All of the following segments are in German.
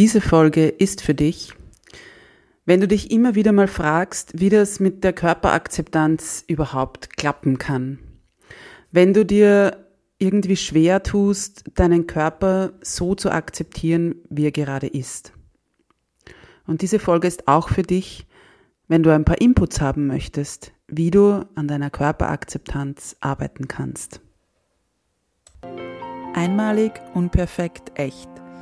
Diese Folge ist für dich, wenn du dich immer wieder mal fragst, wie das mit der Körperakzeptanz überhaupt klappen kann. Wenn du dir irgendwie schwer tust, deinen Körper so zu akzeptieren, wie er gerade ist. Und diese Folge ist auch für dich, wenn du ein paar Inputs haben möchtest, wie du an deiner Körperakzeptanz arbeiten kannst. Einmalig, unperfekt, echt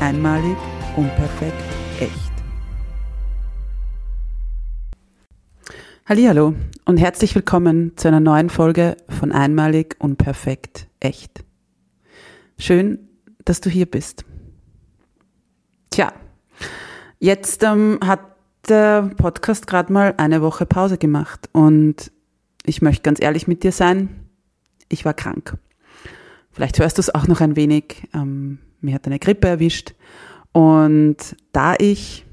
Einmalig, unperfekt, echt. Hallo und herzlich willkommen zu einer neuen Folge von Einmalig, unperfekt, echt. Schön, dass du hier bist. Tja, jetzt ähm, hat der Podcast gerade mal eine Woche Pause gemacht und ich möchte ganz ehrlich mit dir sein, ich war krank. Vielleicht hörst du es auch noch ein wenig. Ähm, mir hat eine Grippe erwischt. Und da ich,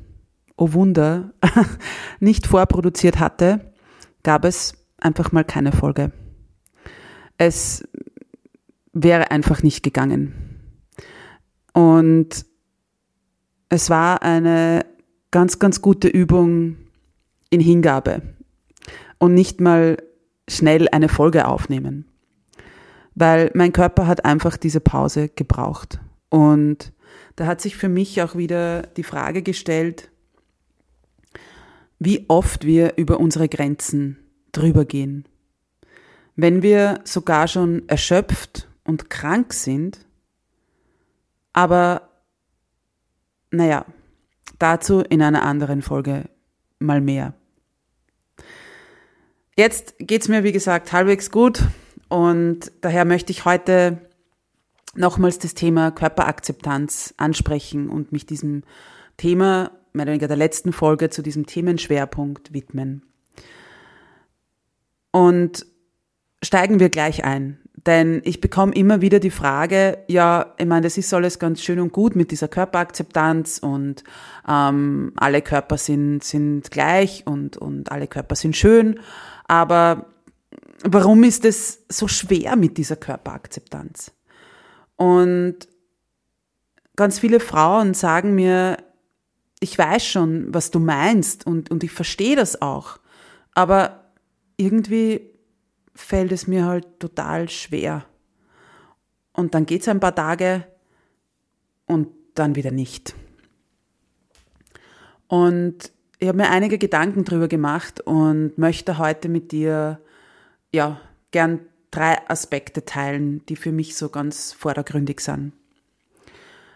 oh Wunder, nicht vorproduziert hatte, gab es einfach mal keine Folge. Es wäre einfach nicht gegangen. Und es war eine ganz, ganz gute Übung in Hingabe und nicht mal schnell eine Folge aufnehmen, weil mein Körper hat einfach diese Pause gebraucht. Und da hat sich für mich auch wieder die Frage gestellt, wie oft wir über unsere Grenzen drüber gehen. Wenn wir sogar schon erschöpft und krank sind, aber naja, dazu in einer anderen Folge mal mehr. Jetzt geht's mir, wie gesagt, halbwegs gut und daher möchte ich heute nochmals das Thema Körperakzeptanz ansprechen und mich diesem Thema, mehr oder weniger der letzten Folge, zu diesem Themenschwerpunkt widmen. Und steigen wir gleich ein. Denn ich bekomme immer wieder die Frage, ja, ich meine, das ist alles ganz schön und gut mit dieser Körperakzeptanz und ähm, alle Körper sind, sind gleich und, und alle Körper sind schön, aber warum ist es so schwer mit dieser Körperakzeptanz? Und ganz viele Frauen sagen mir, ich weiß schon, was du meinst und, und ich verstehe das auch. Aber irgendwie fällt es mir halt total schwer. Und dann geht es ein paar Tage und dann wieder nicht. Und ich habe mir einige Gedanken drüber gemacht und möchte heute mit dir ja gern drei Aspekte teilen, die für mich so ganz vordergründig sind.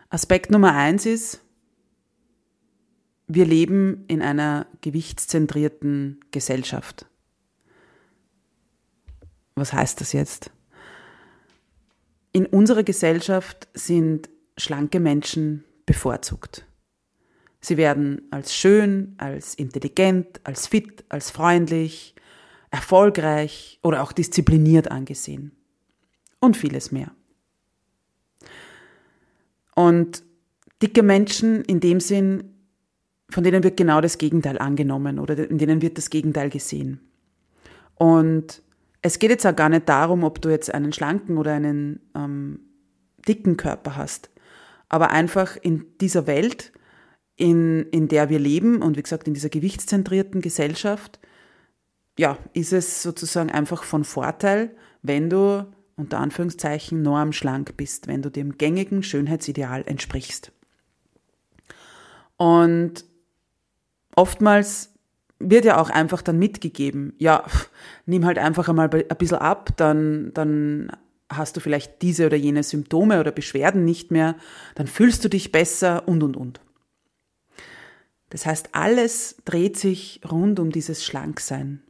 Aspekt Nummer eins ist, wir leben in einer gewichtszentrierten Gesellschaft. Was heißt das jetzt? In unserer Gesellschaft sind schlanke Menschen bevorzugt. Sie werden als schön, als intelligent, als fit, als freundlich, erfolgreich oder auch diszipliniert angesehen. Und vieles mehr. Und dicke Menschen in dem Sinn, von denen wird genau das Gegenteil angenommen oder in denen wird das Gegenteil gesehen. Und es geht jetzt auch gar nicht darum, ob du jetzt einen schlanken oder einen ähm, dicken Körper hast, aber einfach in dieser Welt, in, in der wir leben und wie gesagt in dieser gewichtszentrierten Gesellschaft, ja, ist es sozusagen einfach von Vorteil, wenn du unter Anführungszeichen normschlank bist, wenn du dem gängigen Schönheitsideal entsprichst. Und oftmals wird ja auch einfach dann mitgegeben. Ja, nimm halt einfach einmal ein bisschen ab, dann, dann hast du vielleicht diese oder jene Symptome oder Beschwerden nicht mehr, dann fühlst du dich besser und, und, und. Das heißt, alles dreht sich rund um dieses Schlanksein.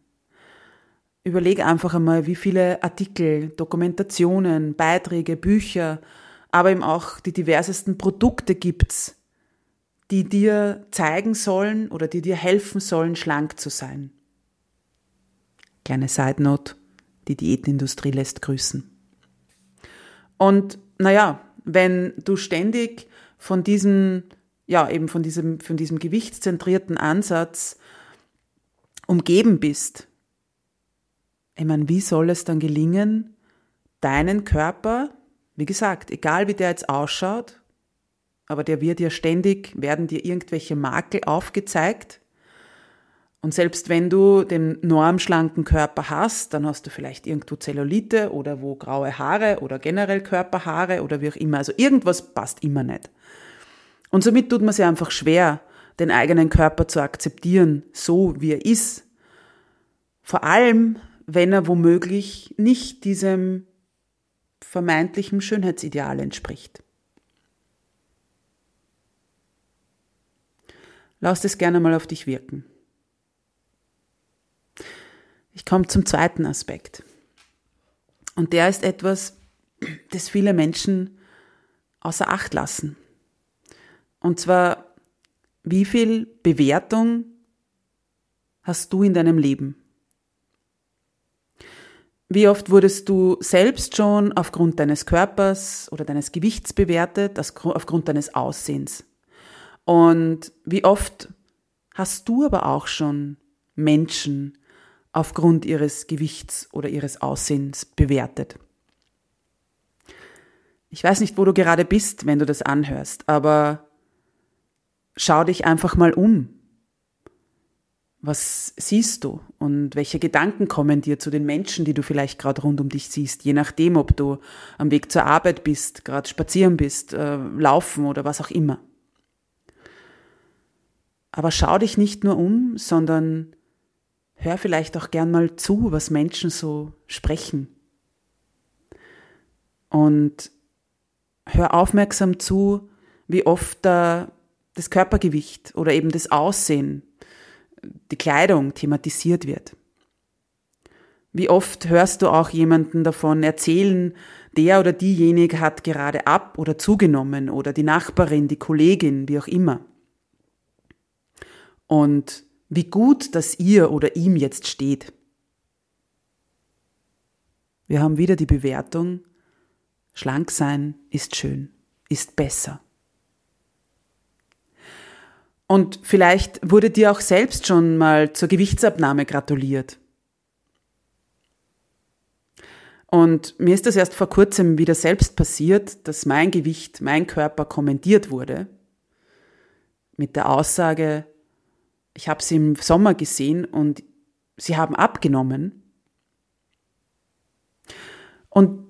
Überleg einfach einmal, wie viele Artikel, Dokumentationen, Beiträge, Bücher, aber eben auch die diversesten Produkte gibt's, die dir zeigen sollen oder die dir helfen sollen, schlank zu sein. Kleine Side Note, die Diätindustrie lässt grüßen. Und naja, wenn du ständig von diesem, ja, eben von diesem, von diesem gewichtszentrierten Ansatz umgeben bist, ich meine, wie soll es dann gelingen, deinen Körper, wie gesagt, egal wie der jetzt ausschaut, aber der wird ja ständig, werden dir irgendwelche Makel aufgezeigt. Und selbst wenn du den normschlanken Körper hast, dann hast du vielleicht irgendwo Zellulite oder wo graue Haare oder generell Körperhaare oder wie auch immer. Also irgendwas passt immer nicht. Und somit tut man sich einfach schwer, den eigenen Körper zu akzeptieren, so wie er ist. Vor allem, wenn er womöglich nicht diesem vermeintlichen Schönheitsideal entspricht. Lass es gerne mal auf dich wirken. Ich komme zum zweiten Aspekt. Und der ist etwas, das viele Menschen außer Acht lassen. Und zwar, wie viel Bewertung hast du in deinem Leben? Wie oft wurdest du selbst schon aufgrund deines Körpers oder deines Gewichts bewertet, aufgrund deines Aussehens? Und wie oft hast du aber auch schon Menschen aufgrund ihres Gewichts oder ihres Aussehens bewertet? Ich weiß nicht, wo du gerade bist, wenn du das anhörst, aber schau dich einfach mal um. Was siehst du und welche Gedanken kommen dir zu den Menschen, die du vielleicht gerade rund um dich siehst, je nachdem, ob du am Weg zur Arbeit bist, gerade spazieren bist, äh, laufen oder was auch immer. Aber schau dich nicht nur um, sondern hör vielleicht auch gern mal zu, was Menschen so sprechen. Und hör aufmerksam zu, wie oft da das Körpergewicht oder eben das Aussehen die Kleidung thematisiert wird. Wie oft hörst du auch jemanden davon erzählen, der oder diejenige hat gerade ab oder zugenommen oder die Nachbarin, die Kollegin, wie auch immer. Und wie gut, dass ihr oder ihm jetzt steht. Wir haben wieder die Bewertung, schlank sein ist schön, ist besser. Und vielleicht wurde dir auch selbst schon mal zur Gewichtsabnahme gratuliert. Und mir ist das erst vor kurzem wieder selbst passiert, dass mein Gewicht, mein Körper kommentiert wurde. Mit der Aussage, ich habe sie im Sommer gesehen und sie haben abgenommen. Und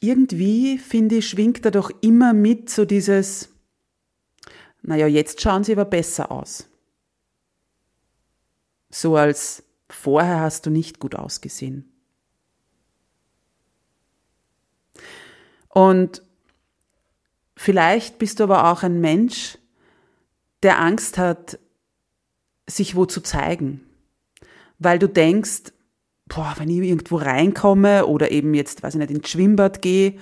irgendwie, finde ich, schwingt da doch immer mit so dieses, naja, jetzt schauen sie aber besser aus. So als vorher hast du nicht gut ausgesehen. Und vielleicht bist du aber auch ein Mensch, der Angst hat, sich wo zu zeigen. Weil du denkst, boah, wenn ich irgendwo reinkomme oder eben jetzt, weiß ich nicht, ins Schwimmbad gehe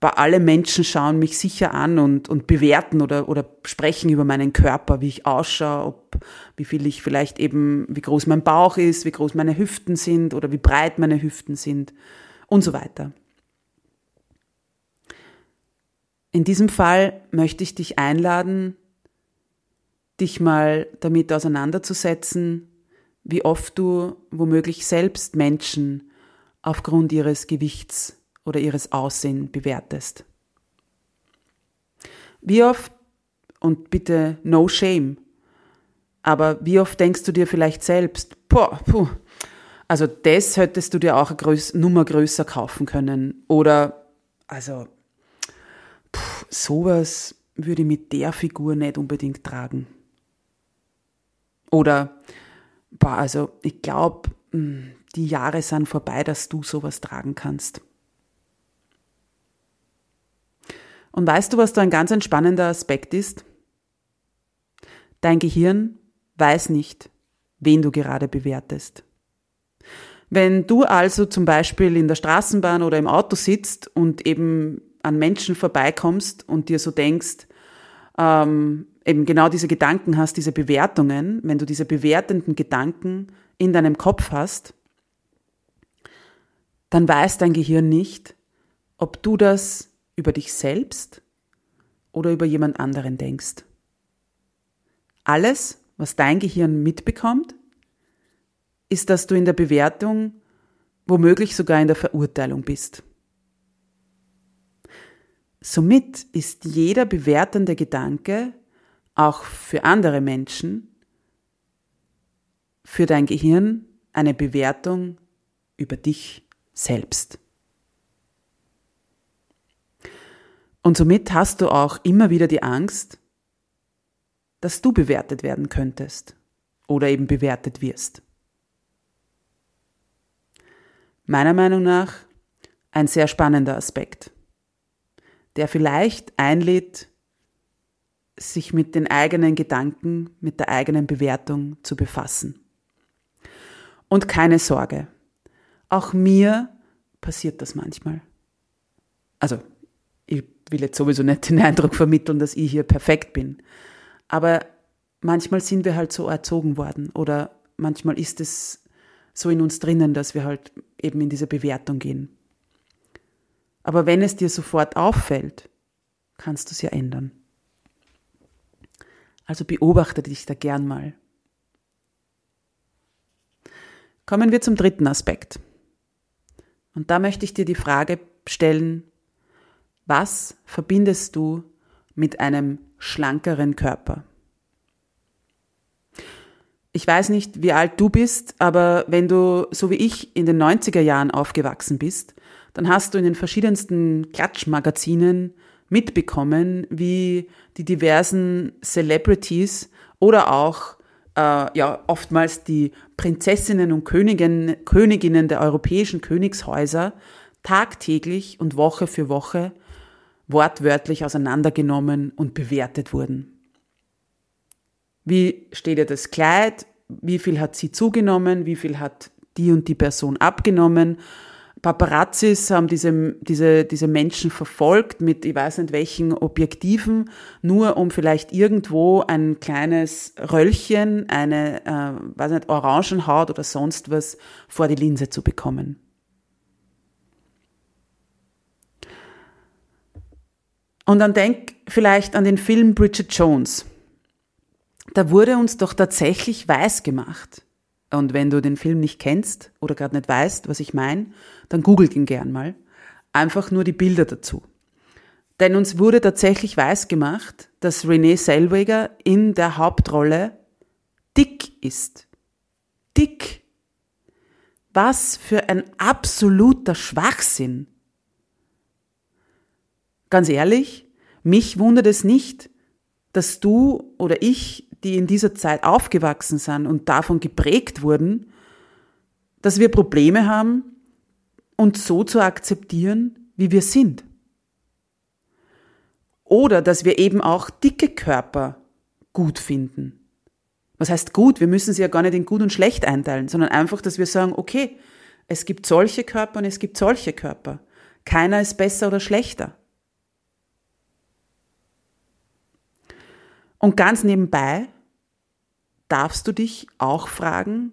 aber alle Menschen schauen mich sicher an und, und bewerten oder, oder sprechen über meinen Körper, wie ich ausschaue, ob, wie viel ich vielleicht eben, wie groß mein Bauch ist, wie groß meine Hüften sind oder wie breit meine Hüften sind und so weiter. In diesem Fall möchte ich dich einladen, dich mal damit auseinanderzusetzen, wie oft du womöglich selbst Menschen aufgrund ihres Gewichts oder ihres Aussehen bewertest. Wie oft, und bitte no shame, aber wie oft denkst du dir vielleicht selbst, boah, puh, also das hättest du dir auch eine Größ Nummer größer kaufen können. Oder, also, puh, sowas würde ich mit der Figur nicht unbedingt tragen. Oder, boah, also ich glaube, hm, die Jahre sind vorbei, dass du sowas tragen kannst. Und weißt du, was da ein ganz entspannender Aspekt ist? Dein Gehirn weiß nicht, wen du gerade bewertest. Wenn du also zum Beispiel in der Straßenbahn oder im Auto sitzt und eben an Menschen vorbeikommst und dir so denkst, ähm, eben genau diese Gedanken hast, diese Bewertungen, wenn du diese bewertenden Gedanken in deinem Kopf hast, dann weiß dein Gehirn nicht, ob du das über dich selbst oder über jemand anderen denkst. Alles, was dein Gehirn mitbekommt, ist, dass du in der Bewertung, womöglich sogar in der Verurteilung bist. Somit ist jeder bewertende Gedanke auch für andere Menschen, für dein Gehirn eine Bewertung über dich selbst. Und somit hast du auch immer wieder die Angst, dass du bewertet werden könntest oder eben bewertet wirst. Meiner Meinung nach ein sehr spannender Aspekt, der vielleicht einlädt, sich mit den eigenen Gedanken, mit der eigenen Bewertung zu befassen. Und keine Sorge, auch mir passiert das manchmal. Also, will jetzt sowieso nicht den Eindruck vermitteln, dass ich hier perfekt bin. Aber manchmal sind wir halt so erzogen worden oder manchmal ist es so in uns drinnen, dass wir halt eben in diese Bewertung gehen. Aber wenn es dir sofort auffällt, kannst du es ja ändern. Also beobachte dich da gern mal. Kommen wir zum dritten Aspekt. Und da möchte ich dir die Frage stellen, was verbindest du mit einem schlankeren Körper? Ich weiß nicht, wie alt du bist, aber wenn du, so wie ich, in den 90er Jahren aufgewachsen bist, dann hast du in den verschiedensten Klatschmagazinen mitbekommen, wie die diversen Celebrities oder auch äh, ja oftmals die Prinzessinnen und Königen, Königinnen der europäischen Königshäuser tagtäglich und Woche für Woche wortwörtlich auseinandergenommen und bewertet wurden. Wie steht ihr das Kleid? Wie viel hat sie zugenommen? Wie viel hat die und die Person abgenommen? Paparazzis haben diese, diese, diese Menschen verfolgt mit, ich weiß nicht welchen Objektiven, nur um vielleicht irgendwo ein kleines Röllchen, eine, äh, weiß nicht, Orangenhaut oder sonst was vor die Linse zu bekommen. Und dann denk vielleicht an den Film Bridget Jones. Da wurde uns doch tatsächlich weiß gemacht. Und wenn du den Film nicht kennst oder gerade nicht weißt, was ich meine, dann googelt ihn gern mal. Einfach nur die Bilder dazu. Denn uns wurde tatsächlich weiß gemacht, dass Renee Selweger in der Hauptrolle dick ist. Dick. Was für ein absoluter Schwachsinn. Ganz ehrlich, mich wundert es nicht, dass du oder ich, die in dieser Zeit aufgewachsen sind und davon geprägt wurden, dass wir Probleme haben, uns so zu akzeptieren, wie wir sind. Oder dass wir eben auch dicke Körper gut finden. Was heißt gut? Wir müssen sie ja gar nicht in gut und schlecht einteilen, sondern einfach, dass wir sagen, okay, es gibt solche Körper und es gibt solche Körper. Keiner ist besser oder schlechter. Und ganz nebenbei darfst du dich auch fragen,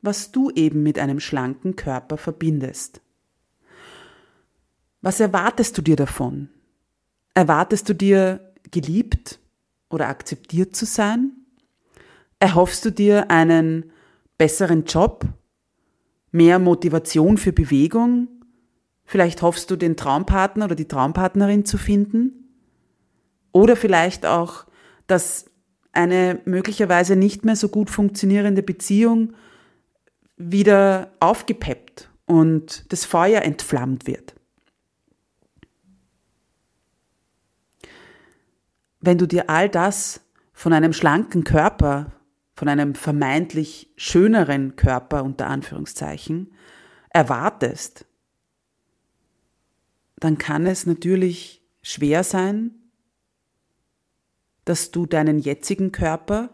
was du eben mit einem schlanken Körper verbindest. Was erwartest du dir davon? Erwartest du dir geliebt oder akzeptiert zu sein? Erhoffst du dir einen besseren Job, mehr Motivation für Bewegung? Vielleicht hoffst du den Traumpartner oder die Traumpartnerin zu finden? Oder vielleicht auch dass eine möglicherweise nicht mehr so gut funktionierende Beziehung wieder aufgepeppt und das Feuer entflammt wird. Wenn du dir all das von einem schlanken Körper von einem vermeintlich schöneren Körper unter Anführungszeichen erwartest, dann kann es natürlich schwer sein, dass du deinen jetzigen Körper,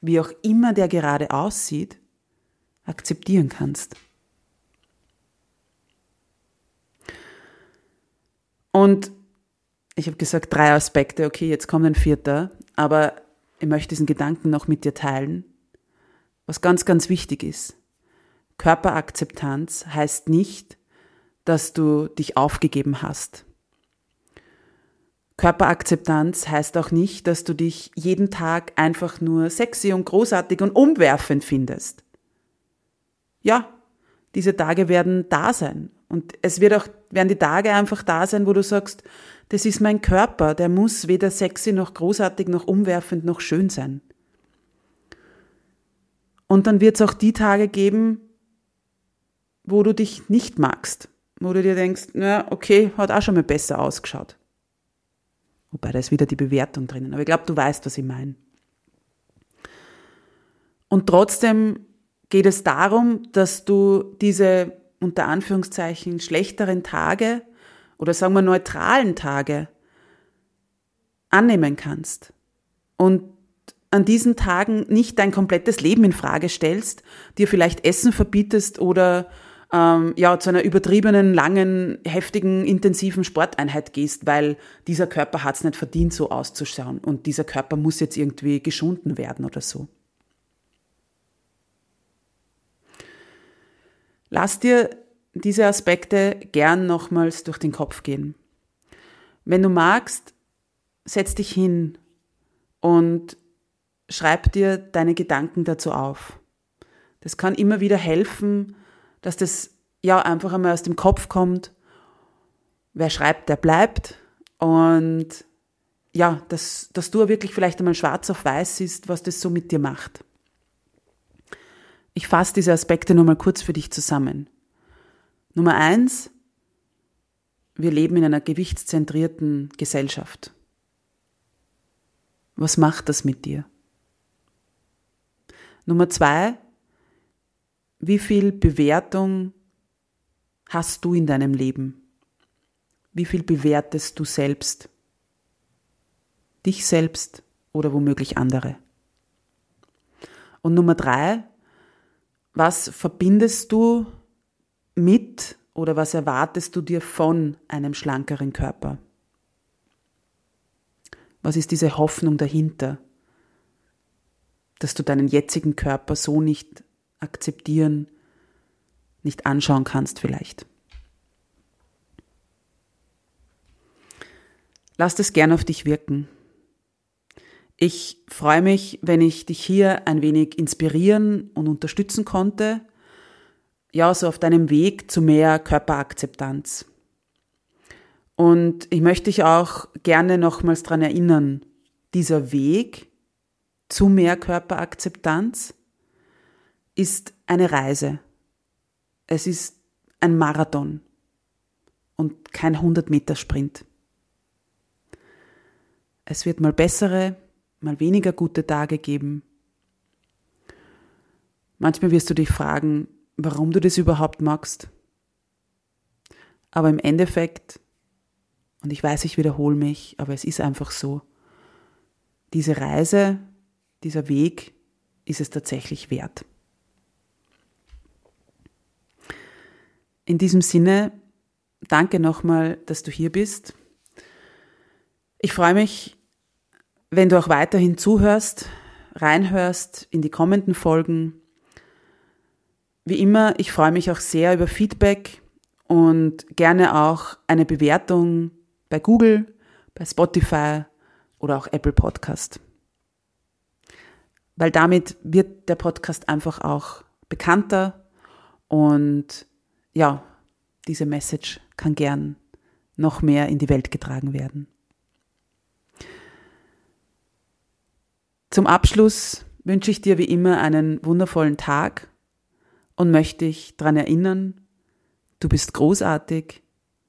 wie auch immer der gerade aussieht, akzeptieren kannst. Und ich habe gesagt, drei Aspekte, okay, jetzt kommt ein vierter, aber ich möchte diesen Gedanken noch mit dir teilen. Was ganz, ganz wichtig ist. Körperakzeptanz heißt nicht, dass du dich aufgegeben hast. Körperakzeptanz heißt auch nicht, dass du dich jeden Tag einfach nur sexy und großartig und umwerfend findest. Ja, diese Tage werden da sein. Und es wird auch, werden die Tage einfach da sein, wo du sagst, das ist mein Körper, der muss weder sexy noch großartig noch umwerfend noch schön sein. Und dann wird es auch die Tage geben, wo du dich nicht magst, wo du dir denkst, na, okay, hat auch schon mal besser ausgeschaut. Wobei da ist wieder die Bewertung drinnen. Aber ich glaube, du weißt, was ich meine. Und trotzdem geht es darum, dass du diese unter Anführungszeichen schlechteren Tage oder sagen wir neutralen Tage annehmen kannst und an diesen Tagen nicht dein komplettes Leben in Frage stellst, dir vielleicht Essen verbietest oder ähm, ja zu einer übertriebenen, langen, heftigen, intensiven Sporteinheit gehst, weil dieser Körper es nicht verdient, so auszuschauen und dieser Körper muss jetzt irgendwie geschunden werden oder so. Lass dir diese Aspekte gern nochmals durch den Kopf gehen. Wenn du magst, setz dich hin und schreib dir deine Gedanken dazu auf. Das kann immer wieder helfen, dass das ja einfach einmal aus dem Kopf kommt. Wer schreibt, der bleibt. Und ja, dass, dass du wirklich vielleicht einmal schwarz auf weiß siehst, was das so mit dir macht. Ich fasse diese Aspekte nochmal kurz für dich zusammen. Nummer eins, wir leben in einer gewichtszentrierten Gesellschaft. Was macht das mit dir? Nummer zwei, wie viel Bewertung hast du in deinem Leben? Wie viel bewertest du selbst? Dich selbst oder womöglich andere? Und Nummer drei, was verbindest du mit oder was erwartest du dir von einem schlankeren Körper? Was ist diese Hoffnung dahinter, dass du deinen jetzigen Körper so nicht akzeptieren, nicht anschauen kannst vielleicht? Lass das gern auf dich wirken. Ich freue mich, wenn ich dich hier ein wenig inspirieren und unterstützen konnte ja, so auf deinem Weg zu mehr Körperakzeptanz. Und ich möchte dich auch gerne nochmals dran erinnern, dieser Weg zu mehr Körperakzeptanz ist eine Reise. Es ist ein Marathon und kein 100-Meter-Sprint. Es wird mal bessere, mal weniger gute Tage geben. Manchmal wirst du dich fragen, warum du das überhaupt magst. Aber im Endeffekt, und ich weiß, ich wiederhole mich, aber es ist einfach so, diese Reise, dieser Weg ist es tatsächlich wert. In diesem Sinne, danke nochmal, dass du hier bist. Ich freue mich, wenn du auch weiterhin zuhörst, reinhörst in die kommenden Folgen wie immer, ich freue mich auch sehr über Feedback und gerne auch eine Bewertung bei Google, bei Spotify oder auch Apple Podcast. Weil damit wird der Podcast einfach auch bekannter und ja, diese Message kann gern noch mehr in die Welt getragen werden. Zum Abschluss wünsche ich dir wie immer einen wundervollen Tag und möchte dich daran erinnern, du bist großartig,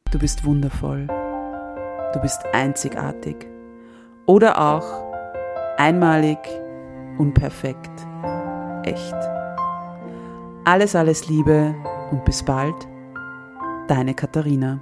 du bist wundervoll, du bist einzigartig oder auch einmalig, unperfekt echt. Alles, alles Liebe und bis bald, deine Katharina.